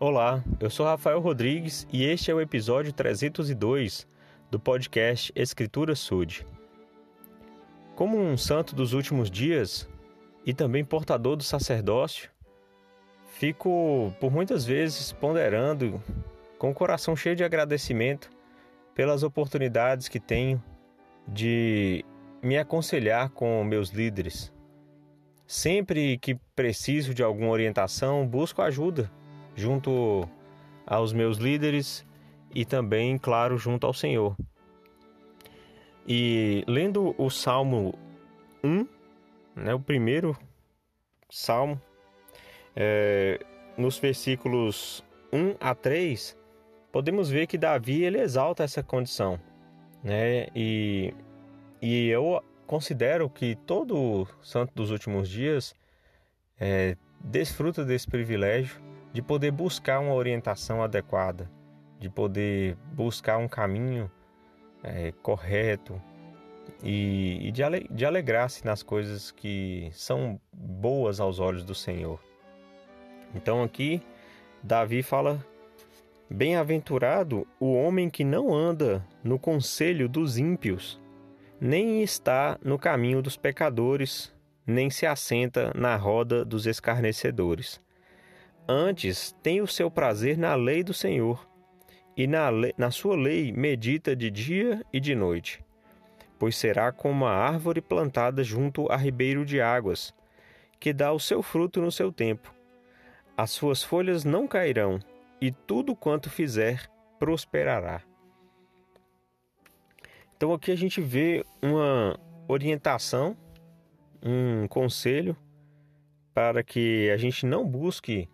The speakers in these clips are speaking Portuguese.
Olá, eu sou Rafael Rodrigues e este é o episódio 302 do podcast Escritura Sud. Como um santo dos últimos dias e também portador do sacerdócio, fico por muitas vezes ponderando com o coração cheio de agradecimento pelas oportunidades que tenho de me aconselhar com meus líderes. Sempre que preciso de alguma orientação, busco ajuda junto aos meus líderes e também, claro, junto ao Senhor. E lendo o Salmo 1, né, o primeiro salmo, é, nos versículos 1 a 3, podemos ver que Davi ele exalta essa condição. Né? E, e eu considero que todo santo dos últimos dias é, desfruta desse privilégio de poder buscar uma orientação adequada, de poder buscar um caminho é, correto e, e de, ale, de alegrar-se nas coisas que são boas aos olhos do Senhor. Então aqui Davi fala: Bem-aventurado o homem que não anda no conselho dos ímpios, nem está no caminho dos pecadores, nem se assenta na roda dos escarnecedores Antes, tem o seu prazer na lei do Senhor, e na, lei, na sua lei medita de dia e de noite. Pois será como uma árvore plantada junto a ribeiro de águas, que dá o seu fruto no seu tempo. As suas folhas não cairão, e tudo quanto fizer prosperará. Então aqui a gente vê uma orientação, um conselho para que a gente não busque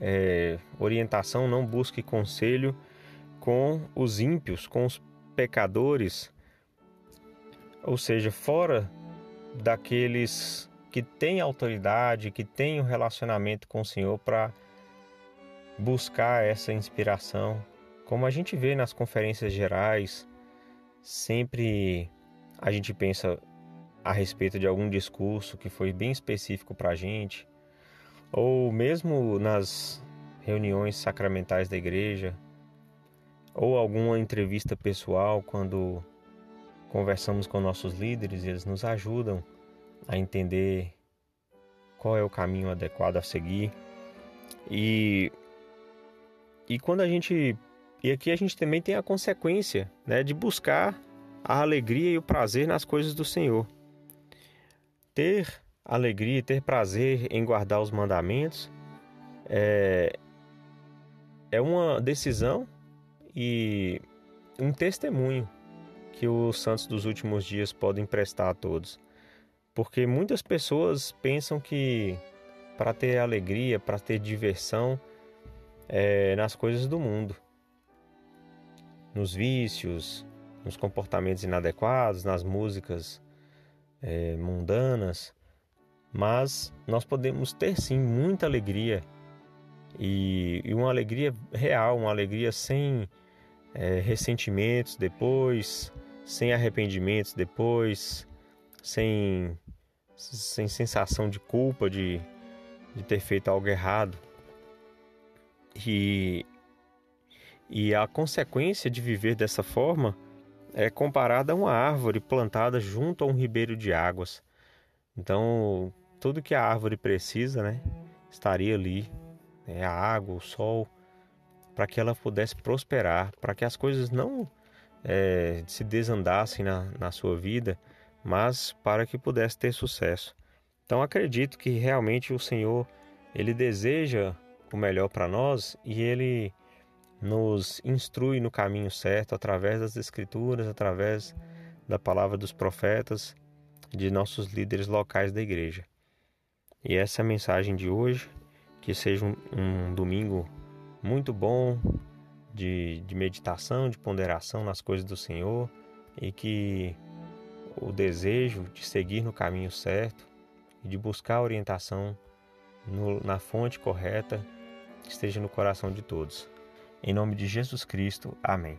é, orientação, não busque conselho com os ímpios, com os pecadores, ou seja, fora daqueles que têm autoridade, que têm um relacionamento com o Senhor para buscar essa inspiração. Como a gente vê nas conferências gerais, sempre a gente pensa a respeito de algum discurso que foi bem específico para a gente, ou mesmo nas reuniões sacramentais da igreja, ou alguma entrevista pessoal quando conversamos com nossos líderes, eles nos ajudam a entender qual é o caminho adequado a seguir. E e quando a gente e aqui a gente também tem a consequência, né, de buscar a alegria e o prazer nas coisas do Senhor. Ter alegria e ter prazer em guardar os mandamentos é, é uma decisão e um testemunho que os santos dos últimos dias podem prestar a todos. Porque muitas pessoas pensam que para ter alegria, para ter diversão, é nas coisas do mundo, nos vícios, nos comportamentos inadequados, nas músicas é, mundanas mas nós podemos ter sim muita alegria e, e uma alegria real, uma alegria sem é, ressentimentos depois, sem arrependimentos depois, sem, sem sensação de culpa de, de ter feito algo errado. E, e a consequência de viver dessa forma é comparada a uma árvore plantada junto a um ribeiro de águas. Então, tudo que a árvore precisa, né, estaria ali, né, a água, o sol, para que ela pudesse prosperar, para que as coisas não é, se desandassem na, na sua vida, mas para que pudesse ter sucesso. Então acredito que realmente o Senhor ele deseja o melhor para nós e ele nos instrui no caminho certo através das escrituras, através da palavra dos profetas, de nossos líderes locais da igreja. E essa é a mensagem de hoje. Que seja um, um domingo muito bom de, de meditação, de ponderação nas coisas do Senhor e que o desejo de seguir no caminho certo e de buscar orientação no, na fonte correta esteja no coração de todos. Em nome de Jesus Cristo, amém.